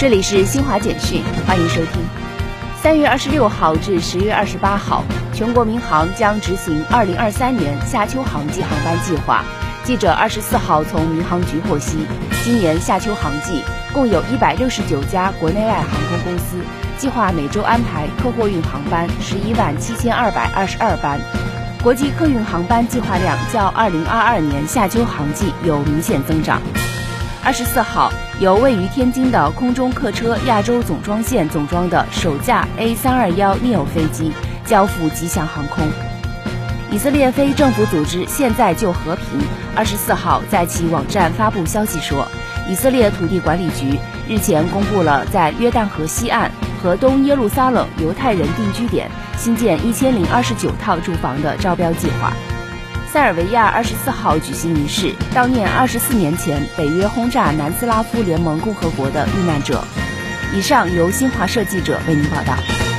这里是新华简讯，欢迎收听。三月二十六号至十月二十八号，全国民航将执行二零二三年夏秋航季航班计划。记者二十四号从民航局获悉，今年夏秋航季共有一百六十九家国内外航空公司计划每周安排客货运航班十一万七千二百二十二班，国际客运航班计划量较二零二二年夏秋航季有明显增长。二十四号，由位于天津的空中客车亚洲总装线总装的首架 A 三二幺 neo 飞机交付吉祥航空。以色列非政府组织现在就和平二十四号在其网站发布消息说，以色列土地管理局日前公布了在约旦河西岸和东耶路撒冷犹太人定居点新建一千零二十九套住房的招标计划。塞尔维亚二十四号举行仪式，悼念二十四年前北约轰炸南斯拉夫联盟共和国的遇难者。以上由新华社记者为您报道。